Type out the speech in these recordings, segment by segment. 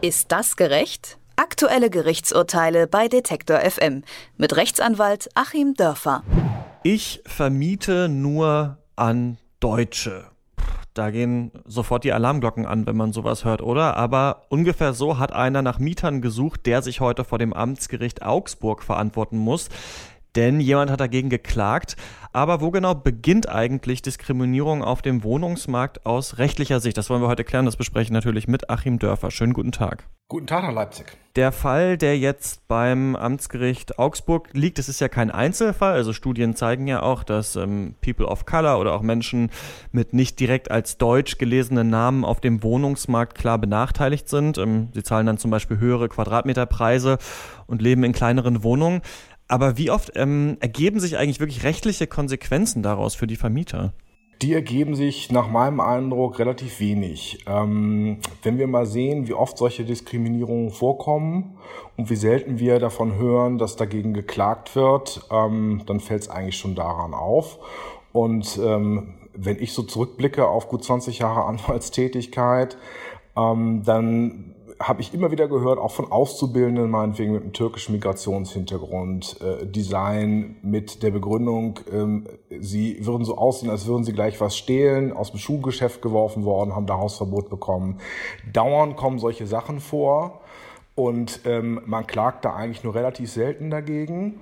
Ist das gerecht? Aktuelle Gerichtsurteile bei Detektor FM mit Rechtsanwalt Achim Dörfer. Ich vermiete nur an Deutsche. Da gehen sofort die Alarmglocken an, wenn man sowas hört, oder? Aber ungefähr so hat einer nach Mietern gesucht, der sich heute vor dem Amtsgericht Augsburg verantworten muss denn jemand hat dagegen geklagt. Aber wo genau beginnt eigentlich Diskriminierung auf dem Wohnungsmarkt aus rechtlicher Sicht? Das wollen wir heute klären. Das besprechen natürlich mit Achim Dörfer. Schönen guten Tag. Guten Tag nach Leipzig. Der Fall, der jetzt beim Amtsgericht Augsburg liegt, das ist ja kein Einzelfall. Also Studien zeigen ja auch, dass ähm, People of Color oder auch Menschen mit nicht direkt als deutsch gelesenen Namen auf dem Wohnungsmarkt klar benachteiligt sind. Ähm, sie zahlen dann zum Beispiel höhere Quadratmeterpreise und leben in kleineren Wohnungen. Aber wie oft ähm, ergeben sich eigentlich wirklich rechtliche Konsequenzen daraus für die Vermieter? Die ergeben sich nach meinem Eindruck relativ wenig. Ähm, wenn wir mal sehen, wie oft solche Diskriminierungen vorkommen und wie selten wir davon hören, dass dagegen geklagt wird, ähm, dann fällt es eigentlich schon daran auf. Und ähm, wenn ich so zurückblicke auf gut 20 Jahre Anwaltstätigkeit, ähm, dann habe ich immer wieder gehört, auch von Auszubildenden, meinetwegen mit einem türkischen Migrationshintergrund, äh, Design mit der Begründung, ähm, sie würden so aussehen, als würden sie gleich was stehlen, aus dem Schuhgeschäft geworfen worden, haben da Hausverbot bekommen. Dauernd kommen solche Sachen vor und ähm, man klagt da eigentlich nur relativ selten dagegen.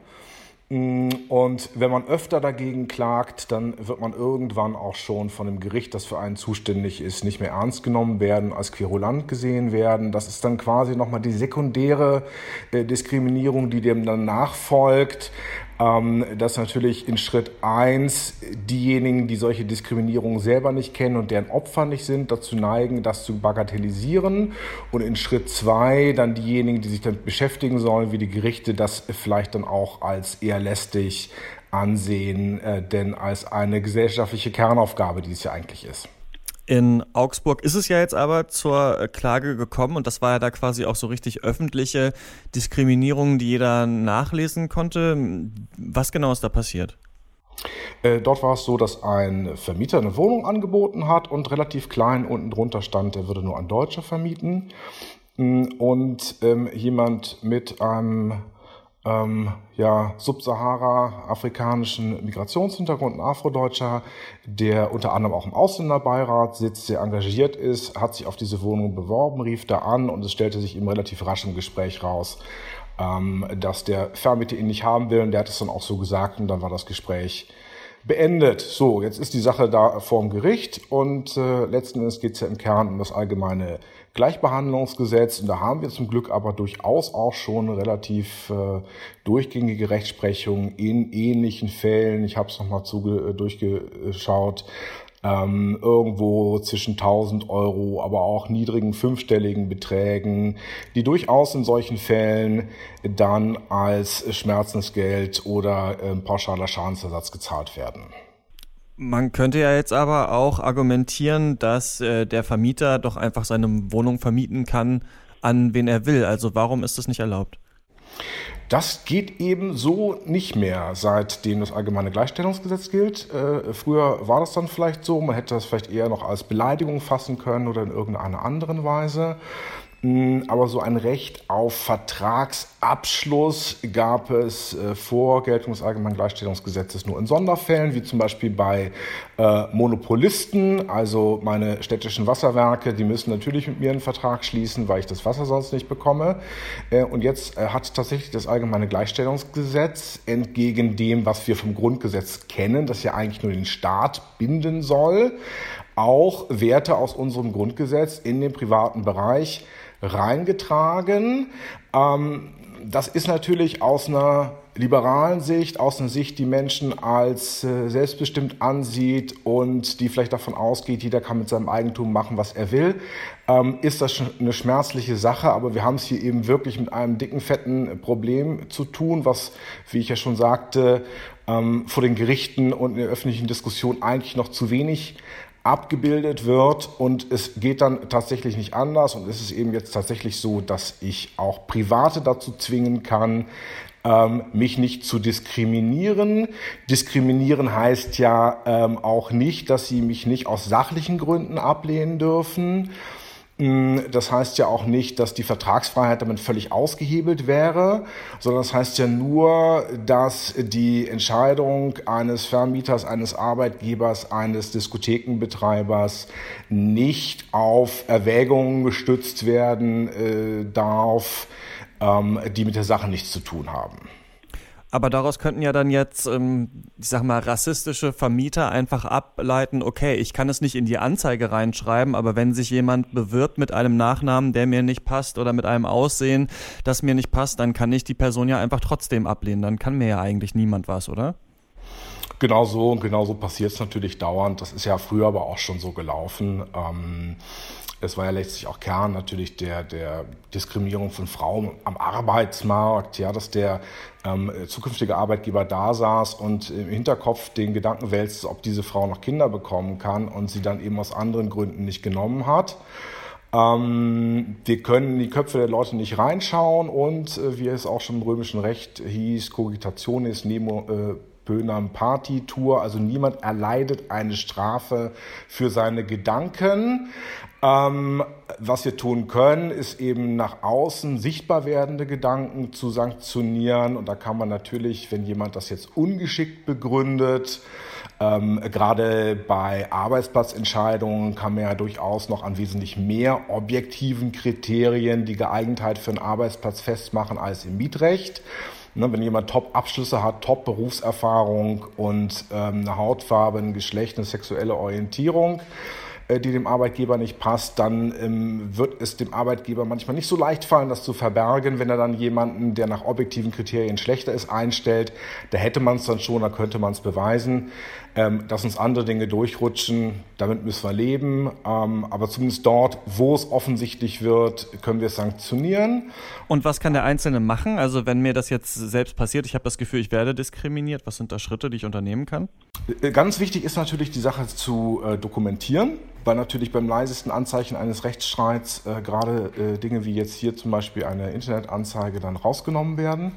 Mm, und wenn man öfter dagegen klagt, dann wird man irgendwann auch schon von dem Gericht, das für einen zuständig ist, nicht mehr ernst genommen werden, als querulant gesehen werden. Das ist dann quasi nochmal die sekundäre äh, Diskriminierung, die dem dann nachfolgt dass natürlich in Schritt eins diejenigen, die solche Diskriminierung selber nicht kennen und deren Opfer nicht sind, dazu neigen, das zu bagatellisieren. Und in Schritt zwei dann diejenigen, die sich damit beschäftigen sollen, wie die Gerichte, das vielleicht dann auch als eher lästig ansehen, äh, denn als eine gesellschaftliche Kernaufgabe, die es ja eigentlich ist. In Augsburg ist es ja jetzt aber zur äh, Klage gekommen und das war ja da quasi auch so richtig öffentliche Diskriminierung, die jeder nachlesen konnte. Was genau ist da passiert? Äh, dort war es so, dass ein Vermieter eine Wohnung angeboten hat und relativ klein unten drunter stand, er würde nur an Deutsche vermieten. Und ähm, jemand mit einem ähm, ja, subsahara-afrikanischen Migrationshintergrund, ein Afrodeutscher, der unter anderem auch im Ausländerbeirat sitzt, sehr engagiert ist, hat sich auf diese Wohnung beworben, rief da an und es stellte sich ihm relativ rasch im Gespräch raus, ähm, dass der Vermieter ihn nicht haben will. Und der hat es dann auch so gesagt und dann war das Gespräch beendet. So, jetzt ist die Sache da vorm Gericht und äh, letzten Endes geht es ja im Kern um das allgemeine Gleichbehandlungsgesetz. Und da haben wir zum Glück aber durchaus auch schon relativ äh, durchgängige Rechtsprechung in ähnlichen Fällen. Ich habe es nochmal durchgeschaut ähm, irgendwo zwischen 1000 Euro, aber auch niedrigen fünfstelligen Beträgen, die durchaus in solchen Fällen dann als Schmerzensgeld oder äh, pauschaler Schadensersatz gezahlt werden. Man könnte ja jetzt aber auch argumentieren, dass äh, der Vermieter doch einfach seine Wohnung vermieten kann, an wen er will. Also warum ist das nicht erlaubt? Das geht eben so nicht mehr, seitdem das allgemeine Gleichstellungsgesetz gilt. Äh, früher war das dann vielleicht so, man hätte das vielleicht eher noch als Beleidigung fassen können oder in irgendeiner anderen Weise. Hm, aber so ein Recht auf Vertragsabschluss gab es äh, vor Geltung des Allgemeinen Gleichstellungsgesetzes nur in Sonderfällen, wie zum Beispiel bei äh, Monopolisten, also meine städtischen Wasserwerke, die müssen natürlich mit mir einen Vertrag schließen, weil ich das Wasser sonst nicht bekomme. Äh, und jetzt hat tatsächlich das Allgemeine Gleichstellungsgesetz entgegen dem, was wir vom Grundgesetz kennen, das ja eigentlich nur den Staat binden soll, auch Werte aus unserem Grundgesetz in den privaten Bereich reingetragen. Ähm, das ist natürlich aus einer liberalen Sicht, aus einer Sicht, die Menschen als äh, selbstbestimmt ansieht und die vielleicht davon ausgeht, jeder kann mit seinem Eigentum machen, was er will, ähm, ist das schon eine schmerzliche Sache. Aber wir haben es hier eben wirklich mit einem dicken, fetten Problem zu tun, was, wie ich ja schon sagte, ähm, vor den Gerichten und in der öffentlichen Diskussion eigentlich noch zu wenig abgebildet wird und es geht dann tatsächlich nicht anders und es ist eben jetzt tatsächlich so, dass ich auch Private dazu zwingen kann, ähm, mich nicht zu diskriminieren. Diskriminieren heißt ja ähm, auch nicht, dass sie mich nicht aus sachlichen Gründen ablehnen dürfen. Mm, das heißt ja auch nicht, dass die Vertragsfreiheit damit völlig ausgehebelt wäre, sondern das heißt ja nur, dass die Entscheidung eines Vermieters, eines Arbeitgebers, eines Diskothekenbetreibers nicht auf Erwägungen gestützt werden äh, darf, ähm, die mit der Sache nichts zu tun haben. Aber daraus könnten ja dann jetzt, ähm, ich sag mal, rassistische Vermieter einfach ableiten, okay, ich kann es nicht in die Anzeige reinschreiben, aber wenn sich jemand bewirbt mit einem Nachnamen, der mir nicht passt oder mit einem Aussehen, das mir nicht passt, dann kann ich die Person ja einfach trotzdem ablehnen. Dann kann mir ja eigentlich niemand was, oder? Genau so und genau so passiert es natürlich dauernd. Das ist ja früher aber auch schon so gelaufen. Ähm, es war ja letztlich auch Kern natürlich der, der Diskriminierung von Frauen am Arbeitsmarkt, ja, dass der ähm, zukünftige Arbeitgeber da saß und im Hinterkopf den Gedanken wälzt, ob diese Frau noch Kinder bekommen kann und sie dann eben aus anderen Gründen nicht genommen hat. Ähm, wir können in die Köpfe der Leute nicht reinschauen und äh, wie es auch schon im römischen Recht hieß, Cogitationis nemo äh, Bönam Party-Tour. Also niemand erleidet eine Strafe für seine Gedanken. Ähm, was wir tun können, ist eben nach außen sichtbar werdende Gedanken zu sanktionieren. Und da kann man natürlich, wenn jemand das jetzt ungeschickt begründet, ähm, gerade bei Arbeitsplatzentscheidungen kann man ja durchaus noch an wesentlich mehr objektiven Kriterien die Geeignetheit für einen Arbeitsplatz festmachen als im Mietrecht. Ne, wenn jemand Top-Abschlüsse hat, Top-Berufserfahrung und ähm, eine Hautfarbe, ein Geschlecht, eine sexuelle Orientierung, äh, die dem Arbeitgeber nicht passt, dann ähm, wird es dem Arbeitgeber manchmal nicht so leicht fallen, das zu verbergen, wenn er dann jemanden, der nach objektiven Kriterien schlechter ist, einstellt. Da hätte man es dann schon, da könnte man es beweisen. Ähm, dass uns andere Dinge durchrutschen, damit müssen wir leben. Ähm, aber zumindest dort, wo es offensichtlich wird, können wir es sanktionieren. Und was kann der Einzelne machen? Also wenn mir das jetzt selbst passiert, ich habe das Gefühl, ich werde diskriminiert, was sind da Schritte, die ich unternehmen kann? Äh, ganz wichtig ist natürlich, die Sache zu äh, dokumentieren, weil natürlich beim leisesten Anzeichen eines Rechtsstreits äh, gerade äh, Dinge wie jetzt hier zum Beispiel eine Internetanzeige dann rausgenommen werden.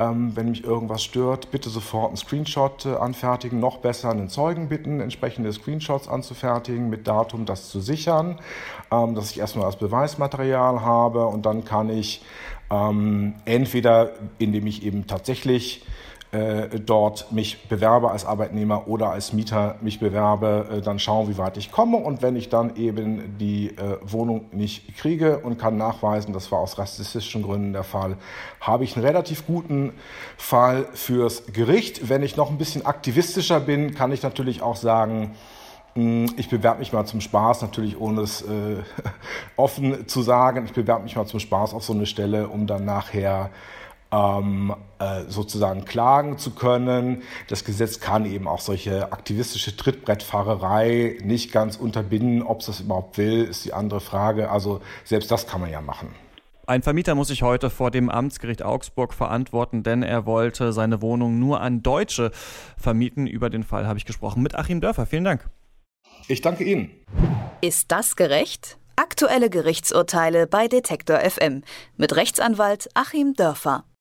Ähm, wenn mich irgendwas stört, bitte sofort einen Screenshot äh, anfertigen. Noch besser einen Zeugen bitten, entsprechende Screenshots anzufertigen mit Datum, das zu sichern, ähm, dass ich erstmal das Beweismaterial habe und dann kann ich ähm, entweder, indem ich eben tatsächlich dort mich bewerbe als Arbeitnehmer oder als Mieter mich bewerbe, äh, dann schauen, wie weit ich komme. Und wenn ich dann eben die äh, Wohnung nicht kriege und kann nachweisen, das war aus rassistischen Gründen der Fall, habe ich einen relativ guten Fall fürs Gericht. Wenn ich noch ein bisschen aktivistischer bin, kann ich natürlich auch sagen, hm, ich bewerbe mich mal zum Spaß, natürlich ohne es äh, offen zu sagen. Ich bewerbe mich mal zum Spaß auf so eine Stelle, um dann nachher ähm, äh, sozusagen klagen zu können. Das Gesetz kann eben auch solche aktivistische Trittbrettfahrerei nicht ganz unterbinden. Ob es das überhaupt will, ist die andere Frage. Also selbst das kann man ja machen. Ein Vermieter muss sich heute vor dem Amtsgericht Augsburg verantworten, denn er wollte seine Wohnung nur an Deutsche vermieten. Über den Fall habe ich gesprochen mit Achim Dörfer. Vielen Dank. Ich danke Ihnen. Ist das gerecht? Aktuelle Gerichtsurteile bei Detektor FM mit Rechtsanwalt Achim Dörfer.